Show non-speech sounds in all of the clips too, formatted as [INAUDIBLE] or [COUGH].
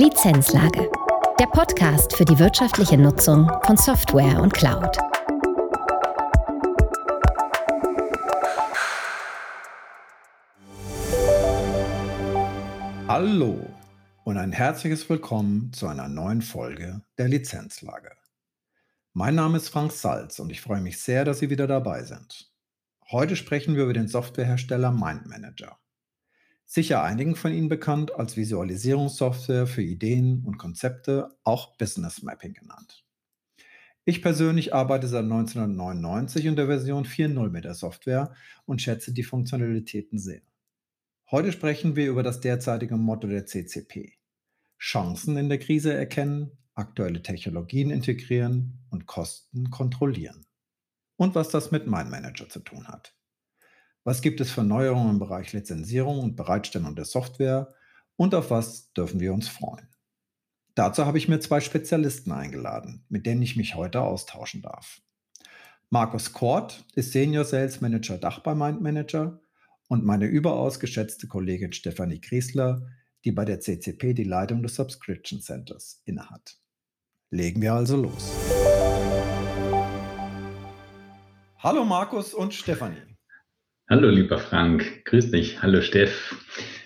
Lizenzlage. Der Podcast für die wirtschaftliche Nutzung von Software und Cloud. Hallo und ein herzliches Willkommen zu einer neuen Folge der Lizenzlage. Mein Name ist Frank Salz und ich freue mich sehr, dass Sie wieder dabei sind. Heute sprechen wir über den Softwarehersteller MindManager. Sicher einigen von Ihnen bekannt als Visualisierungssoftware für Ideen und Konzepte, auch Business Mapping genannt. Ich persönlich arbeite seit 1999 in der Version 4.0 mit der Software und schätze die Funktionalitäten sehr. Heute sprechen wir über das derzeitige Motto der CCP. Chancen in der Krise erkennen, aktuelle Technologien integrieren und Kosten kontrollieren. Und was das mit MindManager zu tun hat. Was gibt es für Neuerungen im Bereich Lizenzierung und Bereitstellung der Software und auf was dürfen wir uns freuen? Dazu habe ich mir zwei Spezialisten eingeladen, mit denen ich mich heute austauschen darf. Markus Kort ist Senior Sales Manager Dach bei MindManager und meine überaus geschätzte Kollegin Stefanie Griesler, die bei der CCP die Leitung des Subscription Centers innehat. Legen wir also los. Hallo Markus und Stefanie. Hallo, lieber Frank. Grüß dich. Hallo, Steff.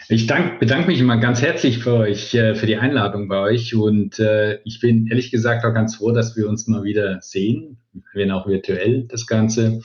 Ich dank, bedanke mich immer ganz herzlich für euch, äh, für die Einladung bei euch. Und äh, ich bin ehrlich gesagt auch ganz froh, dass wir uns mal wieder sehen, wenn auch virtuell das Ganze.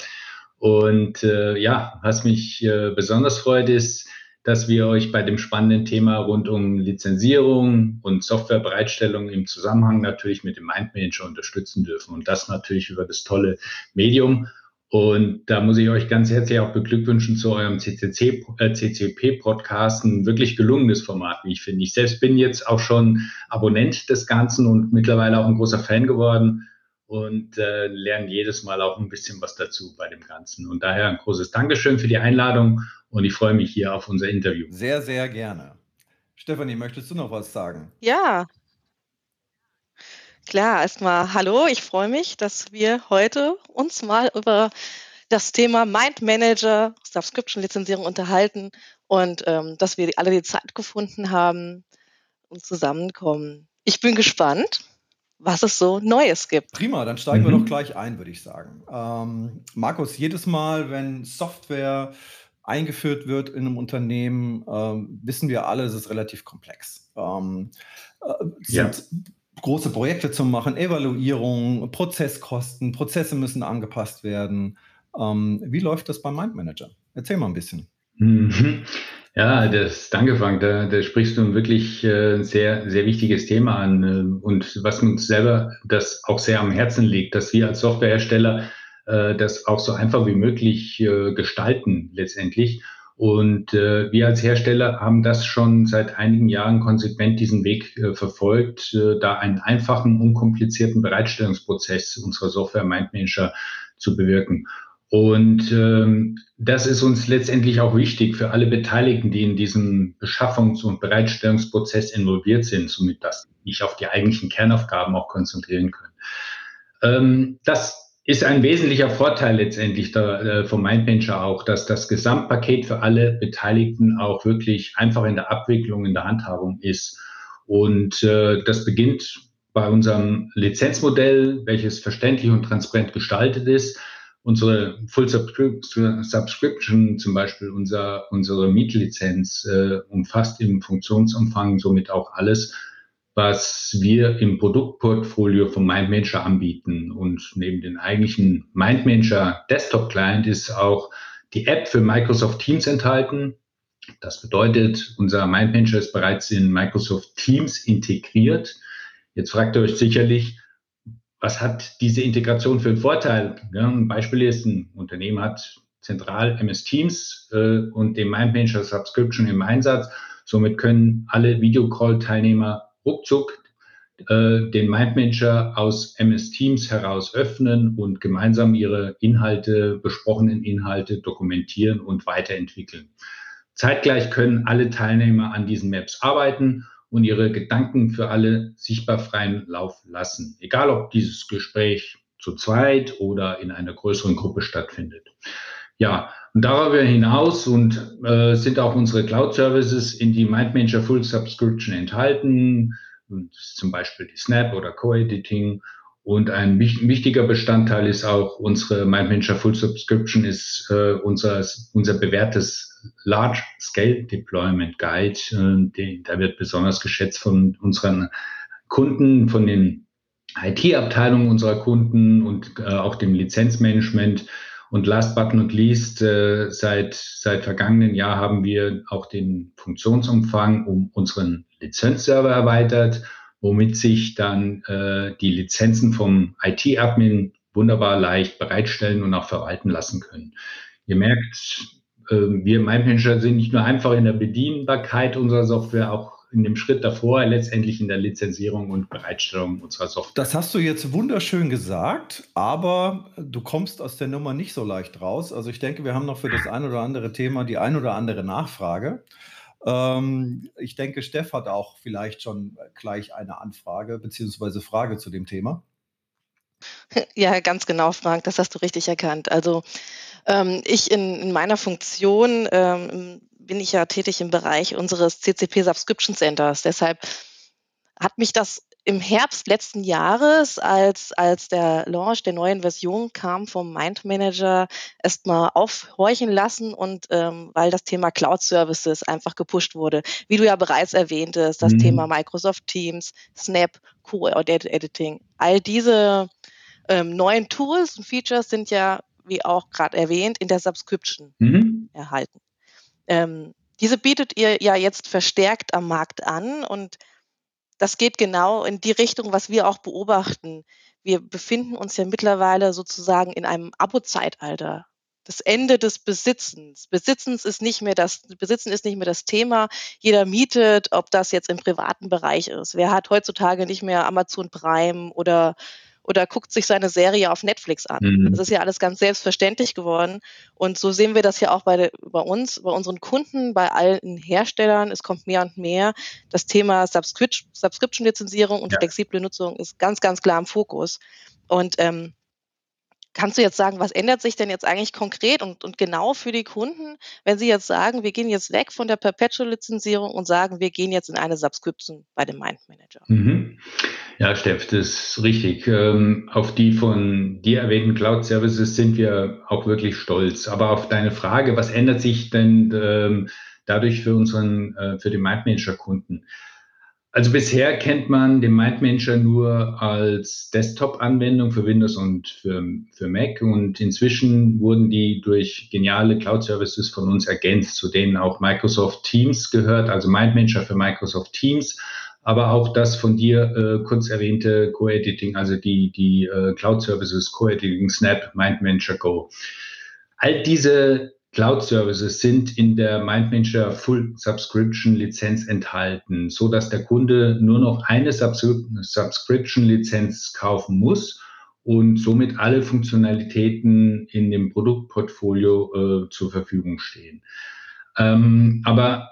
Und äh, ja, was mich äh, besonders freut, ist, dass wir euch bei dem spannenden Thema rund um Lizenzierung und Softwarebereitstellung im Zusammenhang natürlich mit dem Mindmanager unterstützen dürfen. Und das natürlich über das tolle Medium. Und da muss ich euch ganz herzlich auch beglückwünschen zu eurem CCC, äh, CCP-Podcast. Ein wirklich gelungenes Format, wie ich finde. Ich selbst bin jetzt auch schon Abonnent des Ganzen und mittlerweile auch ein großer Fan geworden und äh, lerne jedes Mal auch ein bisschen was dazu bei dem Ganzen. Und daher ein großes Dankeschön für die Einladung und ich freue mich hier auf unser Interview. Sehr, sehr gerne. Stefanie, möchtest du noch was sagen? Ja, Klar, erstmal hallo, ich freue mich, dass wir heute uns mal über das Thema Mind Manager, Subscription Lizenzierung unterhalten und ähm, dass wir alle die Zeit gefunden haben und zusammenkommen. Ich bin gespannt, was es so Neues gibt. Prima, dann steigen mhm. wir doch gleich ein, würde ich sagen. Ähm, Markus, jedes Mal, wenn Software eingeführt wird in einem Unternehmen, ähm, wissen wir alle, es ist relativ komplex. Ähm, äh, ja große Projekte zu machen, Evaluierung, Prozesskosten, Prozesse müssen angepasst werden. Ähm, wie läuft das beim Mindmanager? Erzähl mal ein bisschen. Mhm. Ja, das, danke Frank, da, da sprichst du ein wirklich äh, sehr, sehr wichtiges Thema an äh, und was uns selber das auch sehr am Herzen liegt, dass wir als Softwarehersteller äh, das auch so einfach wie möglich äh, gestalten letztendlich und äh, wir als Hersteller haben das schon seit einigen Jahren konsequent diesen Weg äh, verfolgt, äh, da einen einfachen, unkomplizierten Bereitstellungsprozess unserer Software MindManager zu bewirken. Und ähm, das ist uns letztendlich auch wichtig für alle Beteiligten, die in diesem Beschaffungs- und Bereitstellungsprozess involviert sind, somit dass sich auf die eigentlichen Kernaufgaben auch konzentrieren können. Ähm, das ist ein wesentlicher Vorteil letztendlich da, äh, vom Mindmanager auch, dass das Gesamtpaket für alle Beteiligten auch wirklich einfach in der Abwicklung, in der Handhabung ist. Und äh, das beginnt bei unserem Lizenzmodell, welches verständlich und transparent gestaltet ist. Unsere Full Subscription, zum Beispiel unser, unsere Mietlizenz, äh, umfasst im Funktionsumfang somit auch alles, was wir im Produktportfolio von MindManager anbieten. Und neben dem eigentlichen MindManager Desktop Client ist auch die App für Microsoft Teams enthalten. Das bedeutet, unser MindManager ist bereits in Microsoft Teams integriert. Jetzt fragt ihr euch sicherlich, was hat diese Integration für einen Vorteil? Ja, ein Beispiel ist, ein Unternehmen hat zentral MS Teams äh, und den MindManager Subscription im Einsatz. Somit können alle Videocall-Teilnehmer ruckzuck äh, den MindManager aus MS Teams heraus öffnen und gemeinsam ihre Inhalte, besprochenen Inhalte dokumentieren und weiterentwickeln. Zeitgleich können alle Teilnehmer an diesen Maps arbeiten und ihre Gedanken für alle sichtbar freien Lauf lassen, egal ob dieses Gespräch zu zweit oder in einer größeren Gruppe stattfindet. Ja, und darüber hinaus und äh, sind auch unsere Cloud Services in die MindManager Full Subscription enthalten, zum Beispiel die Snap oder Co-Editing. Und ein wichtiger Bestandteil ist auch unsere MindManager Full Subscription ist äh, unser, unser bewährtes Large Scale Deployment Guide. Äh, die, der wird besonders geschätzt von unseren Kunden, von den IT-Abteilungen unserer Kunden und äh, auch dem Lizenzmanagement. Und last but not least, äh, seit, seit vergangenen Jahr haben wir auch den Funktionsumfang um unseren Lizenzserver erweitert, womit sich dann äh, die Lizenzen vom IT-Admin wunderbar leicht bereitstellen und auch verwalten lassen können. Ihr merkt, äh, wir MindManager sind nicht nur einfach in der Bedienbarkeit unserer Software, auch in dem Schritt davor, letztendlich in der Lizenzierung und Bereitstellung unserer Software. Das hast du jetzt wunderschön gesagt, aber du kommst aus der Nummer nicht so leicht raus. Also ich denke, wir haben noch für das ein oder andere Thema die ein oder andere Nachfrage. Ähm, ich denke, Steff hat auch vielleicht schon gleich eine Anfrage bzw. Frage zu dem Thema. Ja, ganz genau, Frank, das hast du richtig erkannt. Also ich in, in, meiner Funktion ähm, bin ich ja tätig im Bereich unseres CCP Subscription Centers. Deshalb hat mich das im Herbst letzten Jahres, als, als der Launch der neuen Version kam vom Mind Manager, erstmal aufhorchen lassen und ähm, weil das Thema Cloud Services einfach gepusht wurde. Wie du ja bereits erwähntest, das mhm. Thema Microsoft Teams, Snap, Co-Editing, Editing. All diese ähm, neuen Tools und Features sind ja, wie auch gerade erwähnt, in der Subscription mhm. erhalten. Ähm, diese bietet ihr ja jetzt verstärkt am Markt an und das geht genau in die Richtung, was wir auch beobachten. Wir befinden uns ja mittlerweile sozusagen in einem Abo-Zeitalter. Das Ende des Besitzens. Besitzens ist nicht mehr das, Besitzen ist nicht mehr das Thema. Jeder mietet, ob das jetzt im privaten Bereich ist. Wer hat heutzutage nicht mehr Amazon Prime oder oder guckt sich seine Serie auf Netflix an. Mhm. Das ist ja alles ganz selbstverständlich geworden. Und so sehen wir das ja auch bei, bei uns, bei unseren Kunden, bei allen Herstellern. Es kommt mehr und mehr. Das Thema Subscription-Lizenzierung und ja. flexible Nutzung ist ganz, ganz klar im Fokus. Und ähm, Kannst du jetzt sagen, was ändert sich denn jetzt eigentlich konkret und, und genau für die Kunden, wenn sie jetzt sagen, wir gehen jetzt weg von der Perpetual-Lizenzierung und sagen, wir gehen jetzt in eine Subscription bei dem Mind Manager? Mhm. Ja, Steff, das ist richtig. Ähm, auf die von dir erwähnten Cloud Services sind wir auch wirklich stolz. Aber auf deine Frage, was ändert sich denn ähm, dadurch für unseren, äh, für den Mind Manager Kunden? Also bisher kennt man den MindManager nur als Desktop-Anwendung für Windows und für, für Mac und inzwischen wurden die durch geniale Cloud-Services von uns ergänzt, zu denen auch Microsoft Teams gehört, also MindManager für Microsoft Teams, aber auch das von dir äh, kurz erwähnte Co-Editing, also die, die äh, Cloud-Services Co-Editing, Snap, MindManager Go. All diese Cloud Services sind in der MindManager Full Subscription Lizenz enthalten, so dass der Kunde nur noch eine Subscription Lizenz kaufen muss und somit alle Funktionalitäten in dem Produktportfolio äh, zur Verfügung stehen. Ähm, aber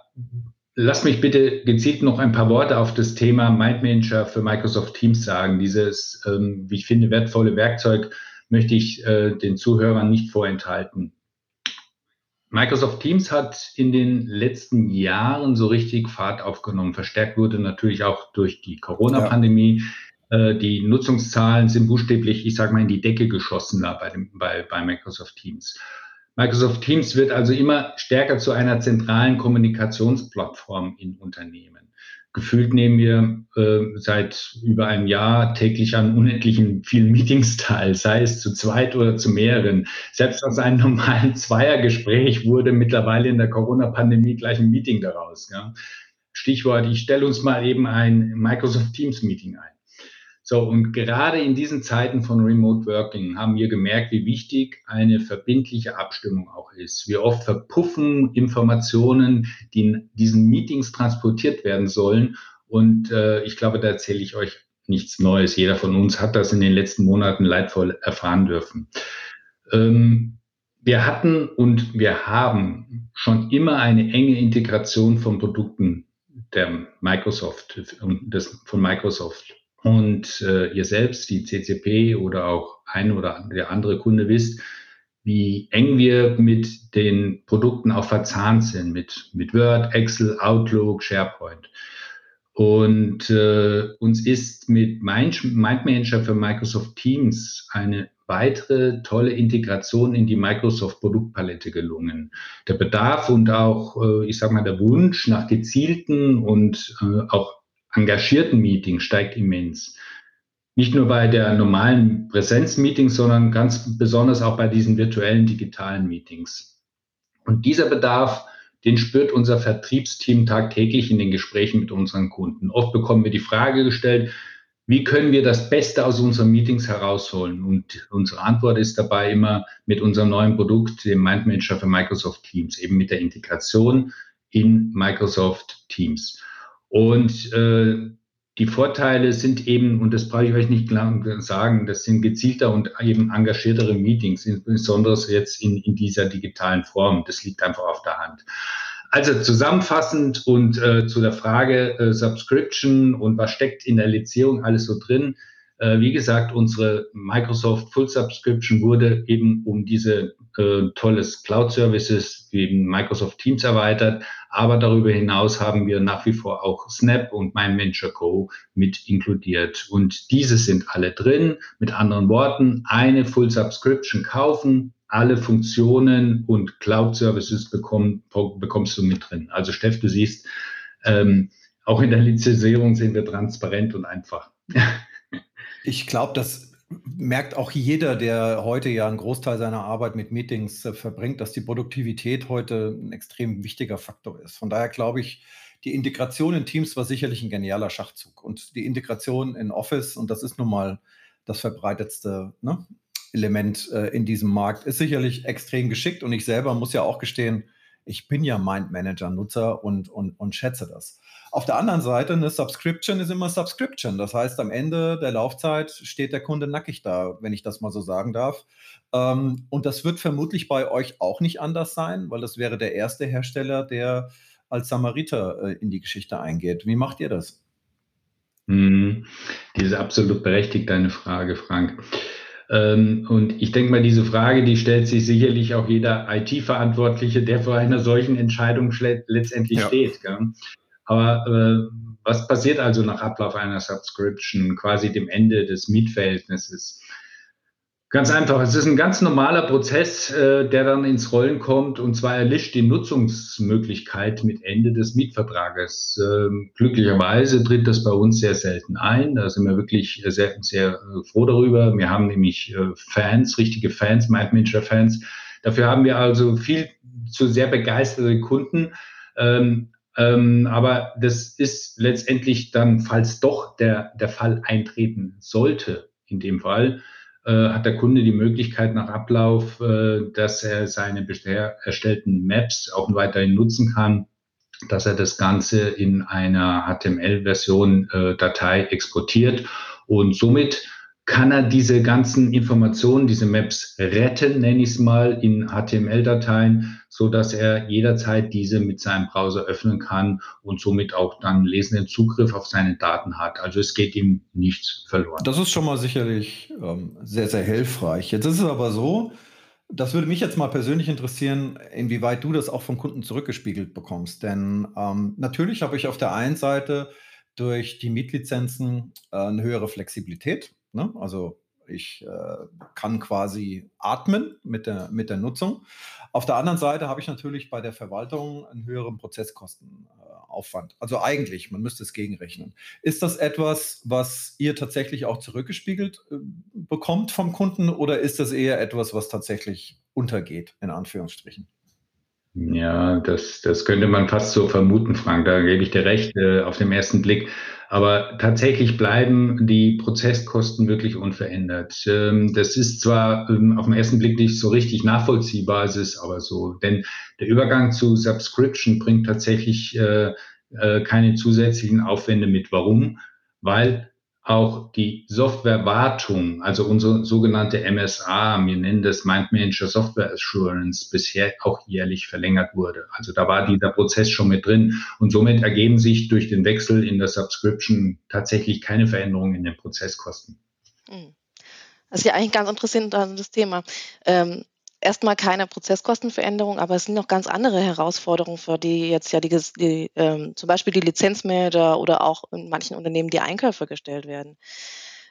lass mich bitte gezielt noch ein paar Worte auf das Thema MindManager für Microsoft Teams sagen. Dieses, ähm, wie ich finde, wertvolle Werkzeug möchte ich äh, den Zuhörern nicht vorenthalten. Microsoft Teams hat in den letzten Jahren so richtig Fahrt aufgenommen. Verstärkt wurde natürlich auch durch die Corona-Pandemie. Ja. Äh, die Nutzungszahlen sind buchstäblich, ich sage mal, in die Decke geschossen da bei, dem, bei, bei Microsoft Teams. Microsoft Teams wird also immer stärker zu einer zentralen Kommunikationsplattform in Unternehmen gefühlt nehmen wir äh, seit über einem Jahr täglich an unendlichen vielen Meetings teil, sei es zu zweit oder zu mehreren. Selbst aus einem normalen [LAUGHS] Zweiergespräch wurde mittlerweile in der Corona-Pandemie gleich ein Meeting daraus. Ja. Stichwort, ich stelle uns mal eben ein Microsoft Teams Meeting ein. So, und gerade in diesen Zeiten von Remote Working haben wir gemerkt, wie wichtig eine verbindliche Abstimmung auch ist. Wie oft verpuffen Informationen, die in diesen Meetings transportiert werden sollen. Und äh, ich glaube, da erzähle ich euch nichts Neues. Jeder von uns hat das in den letzten Monaten leidvoll erfahren dürfen. Ähm, wir hatten und wir haben schon immer eine enge Integration von Produkten der Microsoft, von Microsoft und äh, ihr selbst, die CCP oder auch ein oder der andere Kunde wisst, wie eng wir mit den Produkten auch verzahnt sind, mit, mit Word, Excel, Outlook, SharePoint. Und äh, uns ist mit Mind Manager für Microsoft Teams eine weitere tolle Integration in die Microsoft Produktpalette gelungen. Der Bedarf und auch, äh, ich sage mal, der Wunsch nach gezielten und äh, auch engagierten Meetings steigt immens. Nicht nur bei der normalen Präsenzmeetings, sondern ganz besonders auch bei diesen virtuellen digitalen Meetings. Und dieser Bedarf den spürt unser Vertriebsteam tagtäglich in den Gesprächen mit unseren Kunden. Oft bekommen wir die Frage gestellt, wie können wir das Beste aus unseren Meetings herausholen? Und unsere Antwort ist dabei immer mit unserem neuen Produkt, dem Mind Manager für Microsoft Teams, eben mit der Integration in Microsoft Teams. Und äh, die Vorteile sind eben, und das brauche ich euch nicht sagen, das sind gezielter und eben engagiertere Meetings, insbesondere jetzt in, in dieser digitalen Form. Das liegt einfach auf der Hand. Also zusammenfassend und äh, zu der Frage äh, Subscription und was steckt in der Lizierung alles so drin. Äh, wie gesagt, unsere Microsoft Full Subscription wurde eben um diese äh, tolles Cloud Services wie Microsoft Teams erweitert. Aber darüber hinaus haben wir nach wie vor auch Snap und MyManager mit inkludiert. Und diese sind alle drin. Mit anderen Worten, eine Full Subscription kaufen, alle Funktionen und Cloud Services bekommen, bekommst du mit drin. Also Steff, du siehst, ähm, auch in der Lizenzierung sind wir transparent und einfach. [LAUGHS] Ich glaube, das merkt auch jeder, der heute ja einen Großteil seiner Arbeit mit Meetings äh, verbringt, dass die Produktivität heute ein extrem wichtiger Faktor ist. Von daher glaube ich, die Integration in Teams war sicherlich ein genialer Schachzug. Und die Integration in Office, und das ist nun mal das verbreitetste ne, Element äh, in diesem Markt, ist sicherlich extrem geschickt. Und ich selber muss ja auch gestehen, ich bin ja Mind Manager Nutzer und, und, und schätze das. Auf der anderen Seite, eine Subscription ist immer Subscription. Das heißt, am Ende der Laufzeit steht der Kunde nackig da, wenn ich das mal so sagen darf. Ähm, und das wird vermutlich bei euch auch nicht anders sein, weil das wäre der erste Hersteller, der als Samariter äh, in die Geschichte eingeht. Wie macht ihr das? Hm, die ist absolut berechtigt, deine Frage, Frank. Ähm, und ich denke mal, diese Frage, die stellt sich sicherlich auch jeder IT-Verantwortliche, der vor einer solchen Entscheidung letztendlich ja. steht. Gell? Aber äh, was passiert also nach Ablauf einer Subscription, quasi dem Ende des Mietverhältnisses? Ganz einfach, es ist ein ganz normaler Prozess, äh, der dann ins Rollen kommt, und zwar erlischt die Nutzungsmöglichkeit mit Ende des Mietvertrages. Ähm, glücklicherweise tritt das bei uns sehr selten ein. Da sind wir wirklich sehr, sehr äh, froh darüber. Wir haben nämlich äh, Fans, richtige Fans, MindManager-Fans. Dafür haben wir also viel zu sehr begeisterte Kunden. Ähm, ähm, aber das ist letztendlich dann, falls doch der, der Fall eintreten sollte, in dem Fall, äh, hat der Kunde die Möglichkeit nach Ablauf, äh, dass er seine bisher erstellten Maps auch weiterhin nutzen kann, dass er das Ganze in einer HTML-Version äh, Datei exportiert und somit kann er diese ganzen Informationen, diese Maps retten, nenne ich es mal, in HTML-Dateien, so dass er jederzeit diese mit seinem Browser öffnen kann und somit auch dann lesenden Zugriff auf seine Daten hat. Also es geht ihm nichts verloren. Das ist schon mal sicherlich ähm, sehr, sehr hilfreich. Jetzt ist es aber so, das würde mich jetzt mal persönlich interessieren, inwieweit du das auch vom Kunden zurückgespiegelt bekommst. Denn ähm, natürlich habe ich auf der einen Seite durch die Mietlizenzen äh, eine höhere Flexibilität. Ne? Also ich äh, kann quasi atmen mit der, mit der Nutzung. Auf der anderen Seite habe ich natürlich bei der Verwaltung einen höheren Prozesskostenaufwand. also eigentlich, man müsste es gegenrechnen. Ist das etwas, was ihr tatsächlich auch zurückgespiegelt äh, bekommt vom Kunden oder ist das eher etwas, was tatsächlich untergeht, in Anführungsstrichen? Ja, das, das könnte man fast so vermuten, Frank. Da gebe ich dir recht äh, auf den ersten Blick. Aber tatsächlich bleiben die Prozesskosten wirklich unverändert. Ähm, das ist zwar ähm, auf den ersten Blick nicht so richtig nachvollziehbar, es ist aber so. Denn der Übergang zu Subscription bringt tatsächlich äh, äh, keine zusätzlichen Aufwände mit. Warum? Weil auch die Softwarewartung, also unsere sogenannte MSA, wir nennen das Mind Manager Software Assurance, bisher auch jährlich verlängert wurde. Also da war dieser Prozess schon mit drin und somit ergeben sich durch den Wechsel in der Subscription tatsächlich keine Veränderungen in den Prozesskosten. Hm. Das ist ja eigentlich ganz interessant, das Thema. Ähm, erstmal keine Prozesskostenveränderung, aber es sind noch ganz andere Herausforderungen, für die jetzt ja die, die ähm, zum Beispiel die Lizenzmanager oder auch in manchen Unternehmen die Einkäufer gestellt werden.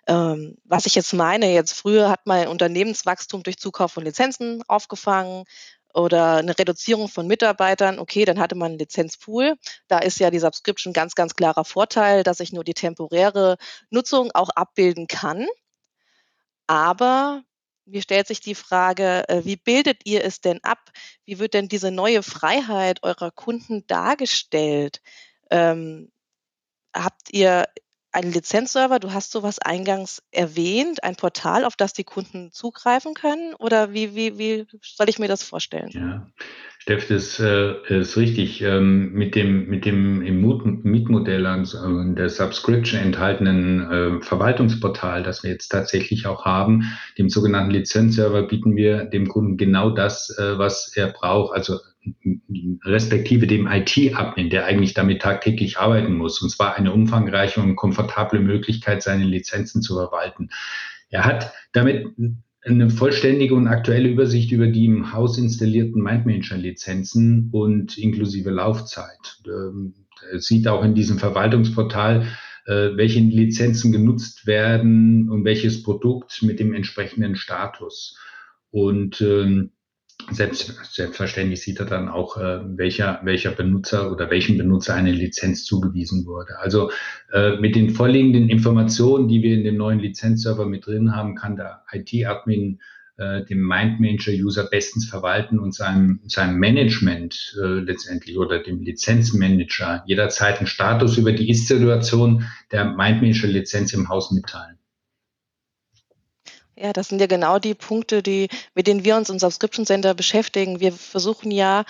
Ähm, was ich jetzt meine, jetzt früher hat man Unternehmenswachstum durch Zukauf von Lizenzen aufgefangen oder eine Reduzierung von Mitarbeitern, okay, dann hatte man einen Lizenzpool. Da ist ja die Subscription ganz, ganz klarer Vorteil, dass ich nur die temporäre Nutzung auch abbilden kann. Aber mir stellt sich die Frage, äh, wie bildet ihr es denn ab? Wie wird denn diese neue Freiheit eurer Kunden dargestellt? Ähm, habt ihr einen Lizenzserver? Du hast sowas eingangs erwähnt, ein Portal, auf das die Kunden zugreifen können? Oder wie, wie, wie soll ich mir das vorstellen? Ja, Steff, das äh, ist richtig. Ähm, mit dem, mit dem im Mietmodell an der Subscription enthaltenen äh, Verwaltungsportal, das wir jetzt tatsächlich auch haben, dem sogenannten Lizenzserver, bieten wir dem Kunden genau das, äh, was er braucht. Also respektive dem IT-Admin, der eigentlich damit tagtäglich arbeiten muss, und zwar eine umfangreiche und komfortable Möglichkeit, seine Lizenzen zu verwalten. Er hat damit eine vollständige und aktuelle Übersicht über die im Haus installierten MindManager-Lizenzen und inklusive Laufzeit. Ähm, er sieht auch in diesem Verwaltungsportal, äh, welche Lizenzen genutzt werden und welches Produkt mit dem entsprechenden Status. Und ähm, selbst, selbstverständlich sieht er dann auch, äh, welcher, welcher Benutzer oder welchem Benutzer eine Lizenz zugewiesen wurde. Also äh, mit den vorliegenden Informationen, die wir in dem neuen Lizenzserver mit drin haben, kann der IT-Admin äh, den MindManager-User bestens verwalten und seinem, seinem Management äh, letztendlich oder dem Lizenzmanager jederzeit einen Status über die Ist-Situation der MindManager-Lizenz im Haus mitteilen. Ja, das sind ja genau die Punkte, die, mit denen wir uns im Subscription Center beschäftigen. Wir versuchen ja,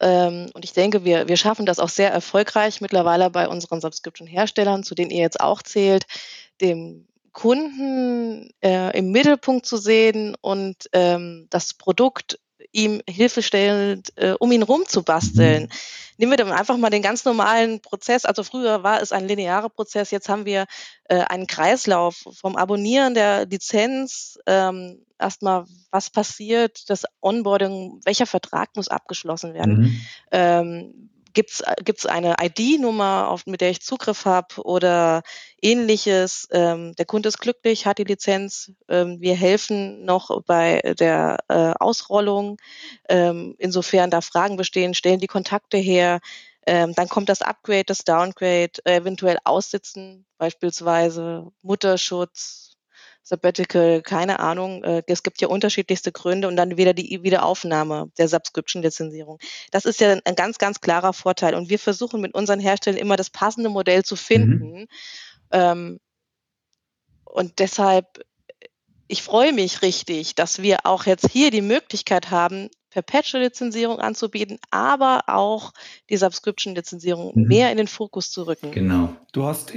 ähm, und ich denke, wir, wir schaffen das auch sehr erfolgreich mittlerweile bei unseren Subscription-Herstellern, zu denen ihr jetzt auch zählt, dem Kunden äh, im Mittelpunkt zu sehen und ähm, das Produkt ihm hilfestellend, äh, um ihn rumzubasteln. Mhm. Nehmen wir dann einfach mal den ganz normalen Prozess. Also früher war es ein linearer Prozess, jetzt haben wir äh, einen Kreislauf vom Abonnieren der Lizenz, ähm, erstmal, was passiert, das Onboarding, welcher Vertrag muss abgeschlossen werden. Mhm. Ähm, gibt es äh, eine ID-Nummer, mit der ich Zugriff habe oder ähnliches. Ähm, der Kunde ist glücklich, hat die Lizenz. Ähm, wir helfen noch bei der äh, Ausrollung. Ähm, insofern da Fragen bestehen, stellen die Kontakte her. Ähm, dann kommt das Upgrade, das Downgrade, eventuell Aussitzen, beispielsweise Mutterschutz, Sabbatical, keine Ahnung. Äh, es gibt ja unterschiedlichste Gründe und dann wieder die Wiederaufnahme der Subscription-Lizenzierung. Das ist ja ein ganz, ganz klarer Vorteil. Und wir versuchen mit unseren Herstellern immer das passende Modell zu finden. Mhm. Ähm, und deshalb, ich freue mich richtig, dass wir auch jetzt hier die Möglichkeit haben, Perpetual-Lizenzierung anzubieten, aber auch die Subscription-Lizenzierung mhm. mehr in den Fokus zu rücken. Genau. Du hast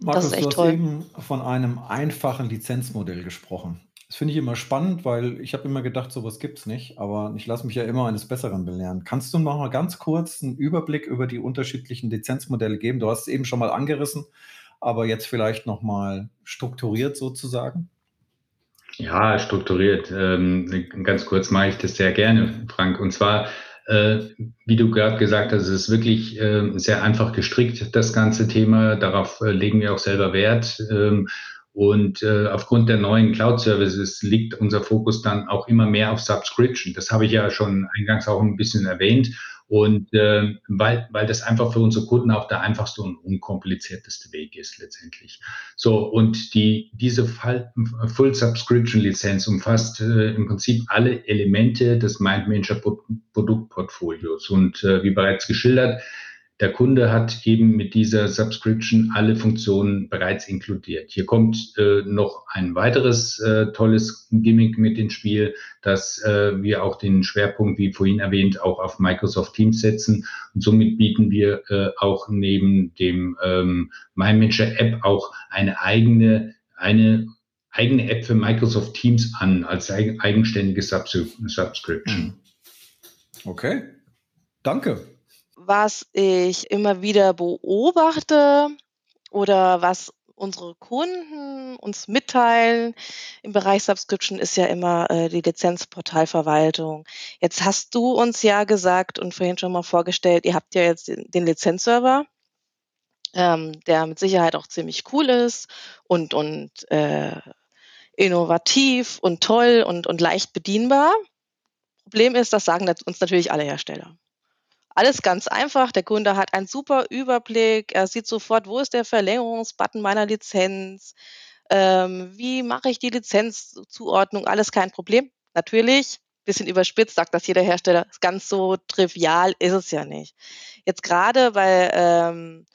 Markus, du hast toll. eben von einem einfachen Lizenzmodell gesprochen. Das finde ich immer spannend, weil ich habe immer gedacht, sowas gibt es nicht, aber ich lasse mich ja immer eines Besseren belehren. Kannst du noch mal ganz kurz einen Überblick über die unterschiedlichen Lizenzmodelle geben? Du hast es eben schon mal angerissen, aber jetzt vielleicht noch mal strukturiert sozusagen. Ja, strukturiert. Ähm, ganz kurz mache ich das sehr gerne, Frank. Und zwar wie du gerade gesagt hast, es ist wirklich äh, sehr einfach gestrickt, das ganze Thema. Darauf äh, legen wir auch selber Wert. Ähm, und äh, aufgrund der neuen Cloud-Services liegt unser Fokus dann auch immer mehr auf Subscription. Das habe ich ja schon eingangs auch ein bisschen erwähnt. Und äh, weil, weil das einfach für unsere Kunden auch der einfachste und unkomplizierteste Weg ist letztendlich. So, und die, diese Full Subscription Lizenz umfasst äh, im Prinzip alle Elemente des MindManager Produktportfolios. Und äh, wie bereits geschildert, der Kunde hat eben mit dieser Subscription alle Funktionen bereits inkludiert. Hier kommt äh, noch ein weiteres äh, tolles Gimmick mit ins Spiel, dass äh, wir auch den Schwerpunkt, wie vorhin erwähnt, auch auf Microsoft Teams setzen. Und somit bieten wir äh, auch neben dem ähm, MyManager App auch eine eigene, eine eigene App für Microsoft Teams an als eigenständige Subscription. Okay, danke was ich immer wieder beobachte oder was unsere Kunden uns mitteilen im Bereich Subscription, ist ja immer äh, die Lizenzportalverwaltung. Jetzt hast du uns ja gesagt und vorhin schon mal vorgestellt, ihr habt ja jetzt den, den Lizenzserver, ähm, der mit Sicherheit auch ziemlich cool ist und, und äh, innovativ und toll und, und leicht bedienbar. Problem ist, das sagen uns natürlich alle Hersteller. Alles ganz einfach. Der Kunde hat einen super Überblick. Er sieht sofort, wo ist der Verlängerungsbutton meiner Lizenz. Ähm, wie mache ich die Lizenzzuordnung? Alles kein Problem. Natürlich, bisschen überspitzt sagt das jeder Hersteller. Ganz so trivial ist es ja nicht. Jetzt gerade bei ähm,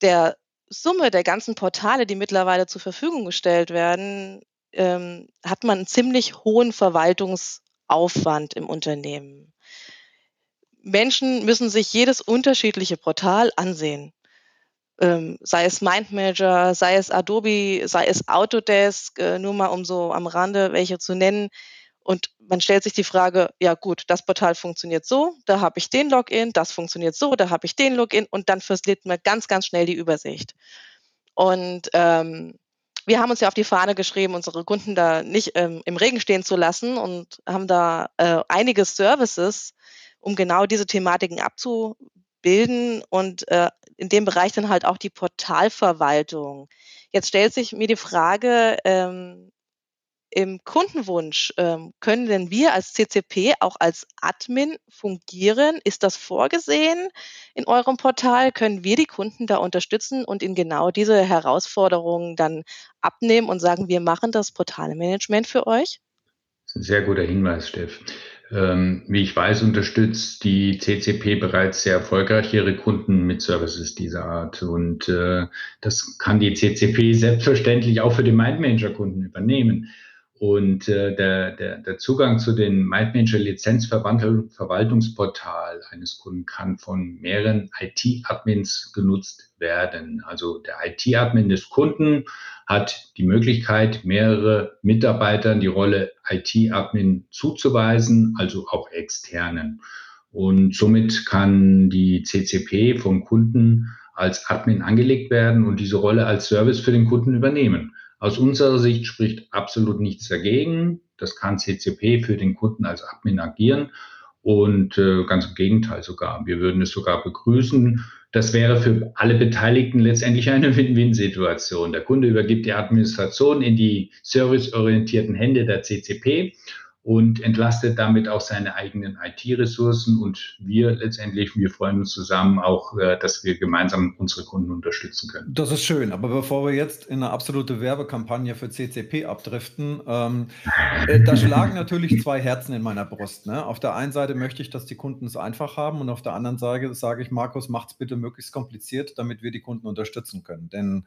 der Summe der ganzen Portale, die mittlerweile zur Verfügung gestellt werden, ähm, hat man einen ziemlich hohen Verwaltungsaufwand im Unternehmen. Menschen müssen sich jedes unterschiedliche Portal ansehen. Ähm, sei es MindManager, sei es Adobe, sei es Autodesk, äh, nur mal um so am Rande welche zu nennen. Und man stellt sich die Frage, ja gut, das Portal funktioniert so, da habe ich den Login, das funktioniert so, da habe ich den Login und dann verliert man ganz, ganz schnell die Übersicht. Und ähm, wir haben uns ja auf die Fahne geschrieben, unsere Kunden da nicht ähm, im Regen stehen zu lassen und haben da äh, einige Services um genau diese Thematiken abzubilden und äh, in dem Bereich dann halt auch die Portalverwaltung. Jetzt stellt sich mir die Frage, ähm, im Kundenwunsch ähm, können denn wir als CCP auch als Admin fungieren? Ist das vorgesehen in eurem Portal? Können wir die Kunden da unterstützen und ihnen genau diese Herausforderungen dann abnehmen und sagen, wir machen das Portalmanagement für euch? Das ist ein sehr guter Hinweis, Steff. Ähm, wie ich weiß, unterstützt die CCP bereits sehr erfolgreich ihre Kunden mit Services dieser Art. Und äh, das kann die CCP selbstverständlich auch für die MindManager-Kunden übernehmen. Und äh, der, der, der Zugang zu den MindManager Lizenzverwaltungsportal eines Kunden kann von mehreren IT-Admins genutzt werden. Also der IT-Admin des Kunden hat die Möglichkeit, mehrere Mitarbeitern die Rolle IT-Admin zuzuweisen, also auch externen. Und somit kann die CCP vom Kunden als Admin angelegt werden und diese Rolle als Service für den Kunden übernehmen. Aus unserer Sicht spricht absolut nichts dagegen. Das kann CCP für den Kunden als Admin agieren und äh, ganz im Gegenteil sogar. Wir würden es sogar begrüßen. Das wäre für alle Beteiligten letztendlich eine Win-Win-Situation. Der Kunde übergibt die Administration in die serviceorientierten Hände der CCP und entlastet damit auch seine eigenen IT-Ressourcen. Und wir letztendlich, wir freuen uns zusammen auch, äh, dass wir gemeinsam unsere Kunden unterstützen können. Das ist schön. Aber bevor wir jetzt in eine absolute Werbekampagne für CCP abdriften, ähm, äh, da schlagen natürlich zwei Herzen in meiner Brust. Ne? Auf der einen Seite möchte ich, dass die Kunden es einfach haben und auf der anderen Seite sage ich, Markus, macht es bitte möglichst kompliziert, damit wir die Kunden unterstützen können. Denn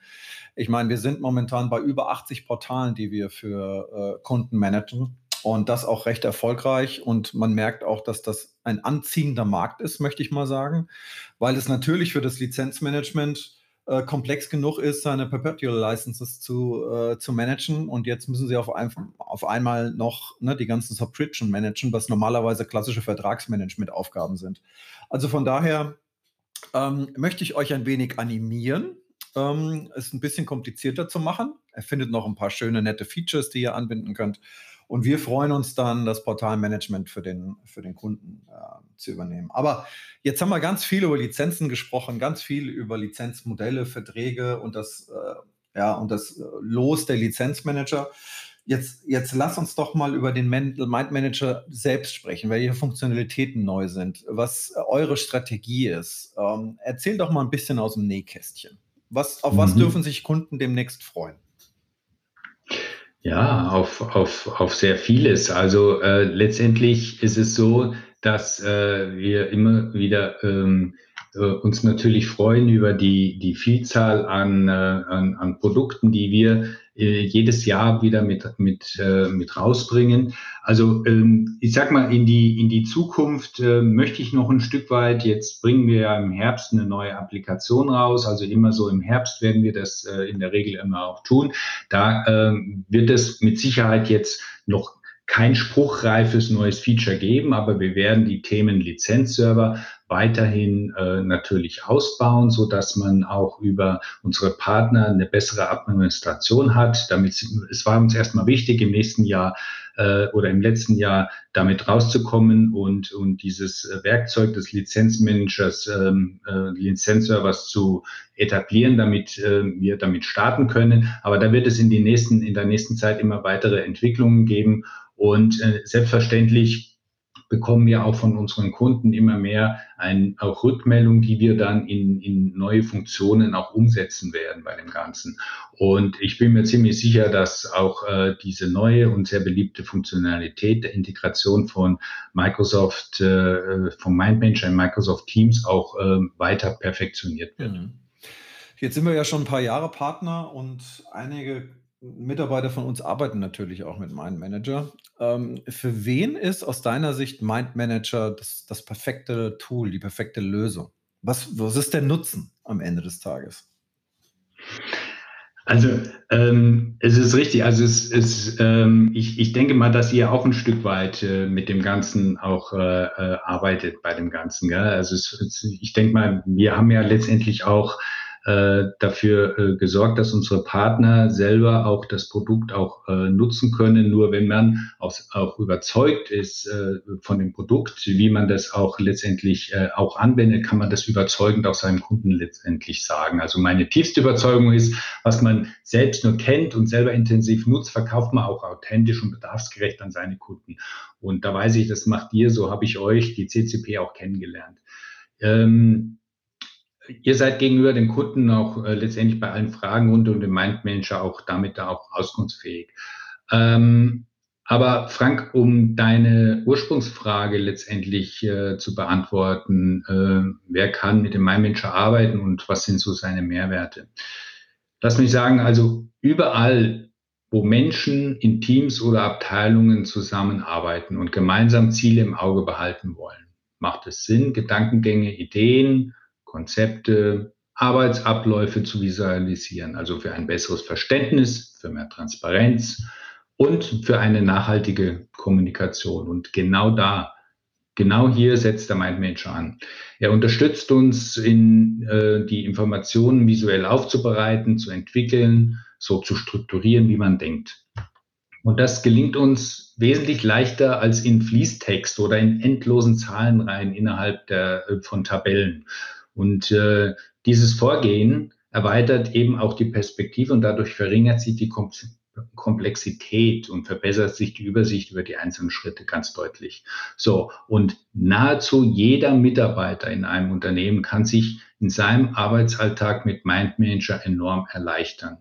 ich meine, wir sind momentan bei über 80 Portalen, die wir für äh, Kunden managen und das auch recht erfolgreich. Und man merkt auch, dass das ein anziehender Markt ist, möchte ich mal sagen, weil es natürlich für das Lizenzmanagement äh, komplex genug ist, seine Perpetual Licenses zu, äh, zu managen. Und jetzt müssen sie auf, ein, auf einmal noch ne, die ganzen Subscription managen, was normalerweise klassische Vertragsmanagement-Aufgaben sind. Also von daher ähm, möchte ich euch ein wenig animieren, ähm, es ein bisschen komplizierter zu machen. Er findet noch ein paar schöne, nette Features, die ihr anbinden könnt. Und wir freuen uns dann, das Portalmanagement für den, für den Kunden äh, zu übernehmen. Aber jetzt haben wir ganz viel über Lizenzen gesprochen, ganz viel über Lizenzmodelle, Verträge und das, äh, ja, und das Los der Lizenzmanager. Jetzt, jetzt lass uns doch mal über den Mind Manager selbst sprechen, welche Funktionalitäten neu sind, was eure Strategie ist. Ähm, erzähl doch mal ein bisschen aus dem Nähkästchen. Was, auf mhm. was dürfen sich Kunden demnächst freuen? Ja, auf, auf, auf sehr vieles. Also äh, letztendlich ist es so, dass äh, wir immer wieder ähm, äh, uns natürlich freuen über die, die Vielzahl an, äh, an, an Produkten, die wir jedes Jahr wieder mit, mit, äh, mit rausbringen. Also ähm, ich sag mal, in die, in die Zukunft äh, möchte ich noch ein Stück weit, jetzt bringen wir ja im Herbst eine neue Applikation raus, also immer so im Herbst werden wir das äh, in der Regel immer auch tun. Da äh, wird es mit Sicherheit jetzt noch kein spruchreifes neues Feature geben, aber wir werden die Themen Lizenzserver weiterhin äh, natürlich ausbauen, so dass man auch über unsere Partner eine bessere Administration hat. Damit es war uns erstmal wichtig, im nächsten Jahr äh, oder im letzten Jahr damit rauszukommen und, und dieses Werkzeug des Lizenzmanagers, ähm, äh, Lizenzservers zu etablieren, damit äh, wir damit starten können. Aber da wird es in, die nächsten, in der nächsten Zeit immer weitere Entwicklungen geben. Und äh, selbstverständlich bekommen wir auch von unseren Kunden immer mehr ein, auch Rückmeldungen, die wir dann in, in neue Funktionen auch umsetzen werden bei dem Ganzen. Und ich bin mir ziemlich sicher, dass auch äh, diese neue und sehr beliebte Funktionalität der Integration von Microsoft, äh, vom MindManager in Microsoft Teams auch äh, weiter perfektioniert wird. Mhm. Jetzt sind wir ja schon ein paar Jahre Partner und einige Mitarbeiter von uns arbeiten natürlich auch mit Mind Manager. Ähm, für wen ist aus deiner Sicht Mind Manager das, das perfekte Tool, die perfekte Lösung? Was, was ist der Nutzen am Ende des Tages? Also ähm, es ist richtig. Also es ist, ähm, ich, ich denke mal, dass ihr auch ein Stück weit äh, mit dem Ganzen auch äh, äh arbeitet bei dem Ganzen. Gell? Also es, es, ich denke mal, wir haben ja letztendlich auch äh, dafür äh, gesorgt, dass unsere Partner selber auch das Produkt auch äh, nutzen können. Nur wenn man auch, auch überzeugt ist äh, von dem Produkt, wie man das auch letztendlich äh, auch anwendet, kann man das überzeugend auch seinem Kunden letztendlich sagen. Also meine tiefste Überzeugung ist, was man selbst nur kennt und selber intensiv nutzt, verkauft man auch authentisch und bedarfsgerecht an seine Kunden. Und da weiß ich, das macht ihr, so habe ich euch, die CCP, auch kennengelernt. Ähm, ihr seid gegenüber den Kunden auch äh, letztendlich bei allen Fragen rund um den Mindmanager auch damit da auch auskunftsfähig. Ähm, aber Frank, um deine Ursprungsfrage letztendlich äh, zu beantworten, äh, wer kann mit dem Mindmanager arbeiten und was sind so seine Mehrwerte? Lass mich sagen, also überall, wo Menschen in Teams oder Abteilungen zusammenarbeiten und gemeinsam Ziele im Auge behalten wollen, macht es Sinn, Gedankengänge, Ideen, Konzepte, Arbeitsabläufe zu visualisieren, also für ein besseres Verständnis, für mehr Transparenz und für eine nachhaltige Kommunikation. Und genau da, genau hier setzt der MindManager an. Er unterstützt uns in äh, die Informationen visuell aufzubereiten, zu entwickeln, so zu strukturieren, wie man denkt. Und das gelingt uns wesentlich leichter als in Fließtext oder in endlosen Zahlenreihen innerhalb der, äh, von Tabellen. Und äh, dieses Vorgehen erweitert eben auch die Perspektive und dadurch verringert sich die Komplexität und verbessert sich die Übersicht über die einzelnen Schritte ganz deutlich. So, und nahezu jeder Mitarbeiter in einem Unternehmen kann sich in seinem Arbeitsalltag mit MindManager enorm erleichtern.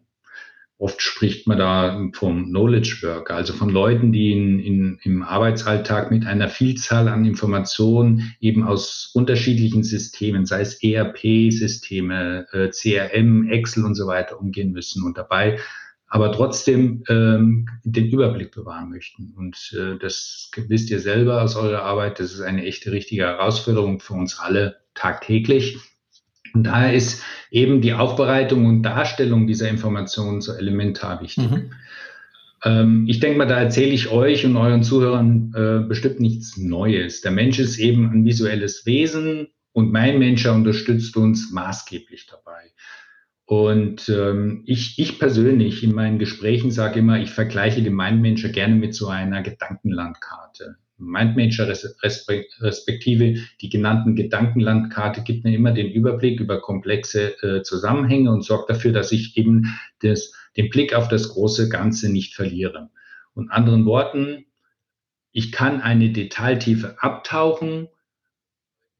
Oft spricht man da vom Knowledge Worker, also von Leuten, die in, in, im Arbeitsalltag mit einer Vielzahl an Informationen eben aus unterschiedlichen Systemen, sei es ERP-Systeme, äh, CRM, Excel und so weiter umgehen müssen und dabei aber trotzdem ähm, den Überblick bewahren möchten. Und äh, das wisst ihr selber aus eurer Arbeit, das ist eine echte, richtige Herausforderung für uns alle tagtäglich. Und daher ist eben die Aufbereitung und Darstellung dieser Informationen so elementar wichtig. Mhm. Ähm, ich denke mal, da erzähle ich euch und euren Zuhörern äh, bestimmt nichts Neues. Der Mensch ist eben ein visuelles Wesen und mein Mensch unterstützt uns maßgeblich dabei. Und ähm, ich, ich persönlich in meinen Gesprächen sage immer, ich vergleiche den Mindmanager gerne mit so einer Gedankenlandkarte. Mindmanager respektive die genannten Gedankenlandkarte gibt mir immer den Überblick über komplexe äh, Zusammenhänge und sorgt dafür, dass ich eben das, den Blick auf das große Ganze nicht verliere. Und anderen Worten, ich kann eine Detailtiefe abtauchen,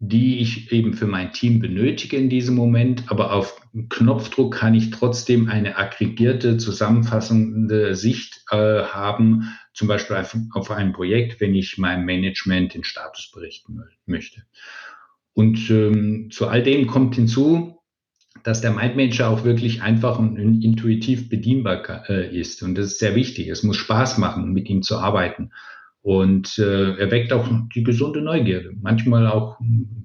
die ich eben für mein Team benötige in diesem Moment, aber auf Knopfdruck kann ich trotzdem eine aggregierte, zusammenfassende Sicht äh, haben, zum Beispiel auf, auf ein Projekt, wenn ich meinem Management den Status berichten möchte. Und ähm, zu all dem kommt hinzu, dass der Mindmanager auch wirklich einfach und intuitiv bedienbar äh, ist. Und das ist sehr wichtig. Es muss Spaß machen, mit ihm zu arbeiten. Und äh, er weckt auch die gesunde Neugierde, manchmal auch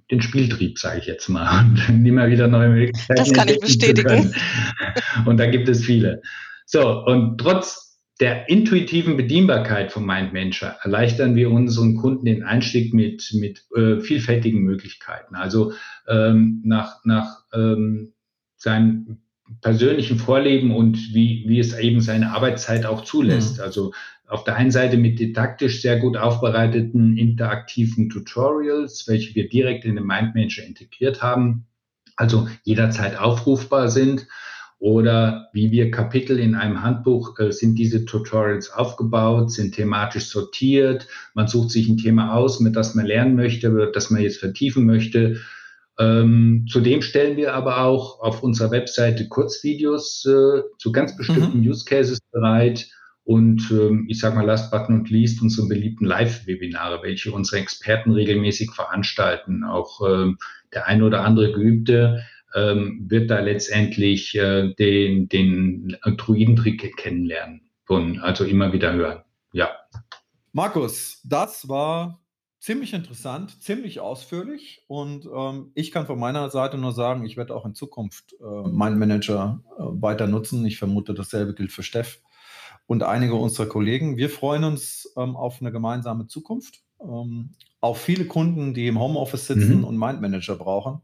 den Spieltrieb, sage ich jetzt mal, [LAUGHS] und immer wieder neue Möglichkeiten. Das kann ich bestätigen. Und da gibt es viele. So, und trotz der intuitiven Bedienbarkeit von MindManager erleichtern wir unseren Kunden den Einstieg mit, mit äh, vielfältigen Möglichkeiten. Also ähm, nach, nach ähm, seinem persönlichen Vorleben und wie, wie es eben seine Arbeitszeit auch zulässt. Mhm. Also auf der einen Seite mit didaktisch sehr gut aufbereiteten interaktiven Tutorials, welche wir direkt in den MindManager integriert haben, also jederzeit aufrufbar sind oder wie wir Kapitel in einem Handbuch äh, sind diese Tutorials aufgebaut, sind thematisch sortiert. Man sucht sich ein Thema aus, mit das man lernen möchte, das man jetzt vertiefen möchte. Ähm, zudem stellen wir aber auch auf unserer Webseite Kurzvideos äh, zu ganz bestimmten mhm. Use Cases bereit. Und ähm, ich sage mal, last but not least, unsere beliebten Live-Webinare, welche unsere Experten regelmäßig veranstalten. Auch ähm, der ein oder andere Geübte ähm, wird da letztendlich äh, den, den Druidentrick kennenlernen und also immer wieder hören. Ja. Markus, das war ziemlich interessant, ziemlich ausführlich und ähm, ich kann von meiner Seite nur sagen, ich werde auch in Zukunft äh, meinen Manager äh, weiter nutzen. Ich vermute, dasselbe gilt für Steff und einige unserer Kollegen. Wir freuen uns ähm, auf eine gemeinsame Zukunft, ähm, auf viele Kunden, die im Homeoffice sitzen mhm. und Mindmanager brauchen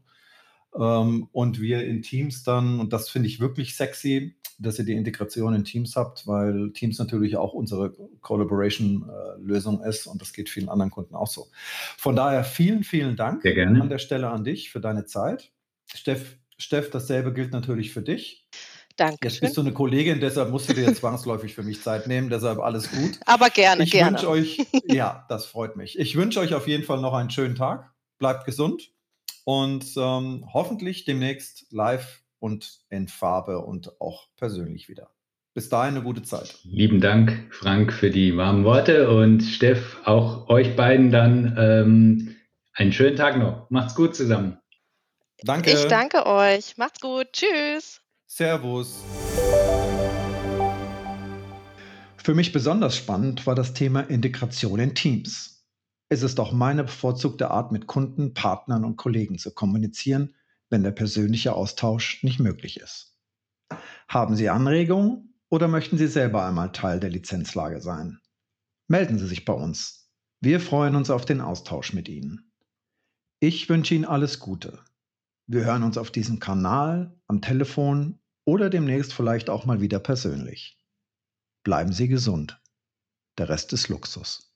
ähm, und wir in Teams dann, und das finde ich wirklich sexy, dass ihr die Integration in Teams habt, weil Teams natürlich auch unsere Collaboration-Lösung äh, ist und das geht vielen anderen Kunden auch so. Von daher vielen, vielen Dank an der Stelle an dich für deine Zeit. Steff, Steff, dasselbe gilt natürlich für dich. Danke. Jetzt bist du eine Kollegin, deshalb musst du dir jetzt zwangsläufig für mich Zeit nehmen, deshalb alles gut. Aber gerne, ich gerne. wünsche euch, [LAUGHS] ja, das freut mich. Ich wünsche euch auf jeden Fall noch einen schönen Tag. Bleibt gesund und ähm, hoffentlich demnächst live und in Farbe und auch persönlich wieder. Bis dahin eine gute Zeit. Lieben Dank, Frank, für die warmen Worte und Steff, auch euch beiden dann ähm, einen schönen Tag noch. Macht's gut zusammen. Danke. Ich danke euch. Macht's gut. Tschüss. Servus. Für mich besonders spannend war das Thema Integration in Teams. Es ist auch meine bevorzugte Art, mit Kunden, Partnern und Kollegen zu kommunizieren, wenn der persönliche Austausch nicht möglich ist. Haben Sie Anregungen oder möchten Sie selber einmal Teil der Lizenzlage sein? Melden Sie sich bei uns. Wir freuen uns auf den Austausch mit Ihnen. Ich wünsche Ihnen alles Gute. Wir hören uns auf diesem Kanal, am Telefon oder demnächst vielleicht auch mal wieder persönlich. Bleiben Sie gesund. Der Rest ist Luxus.